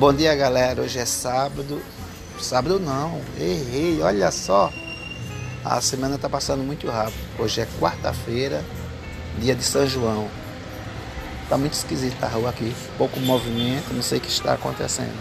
Bom dia, galera. Hoje é sábado. Sábado não, errei, olha só. A semana está passando muito rápido. Hoje é quarta-feira, dia de São João. Tá muito esquisita a rua aqui, pouco movimento, não sei o que está acontecendo.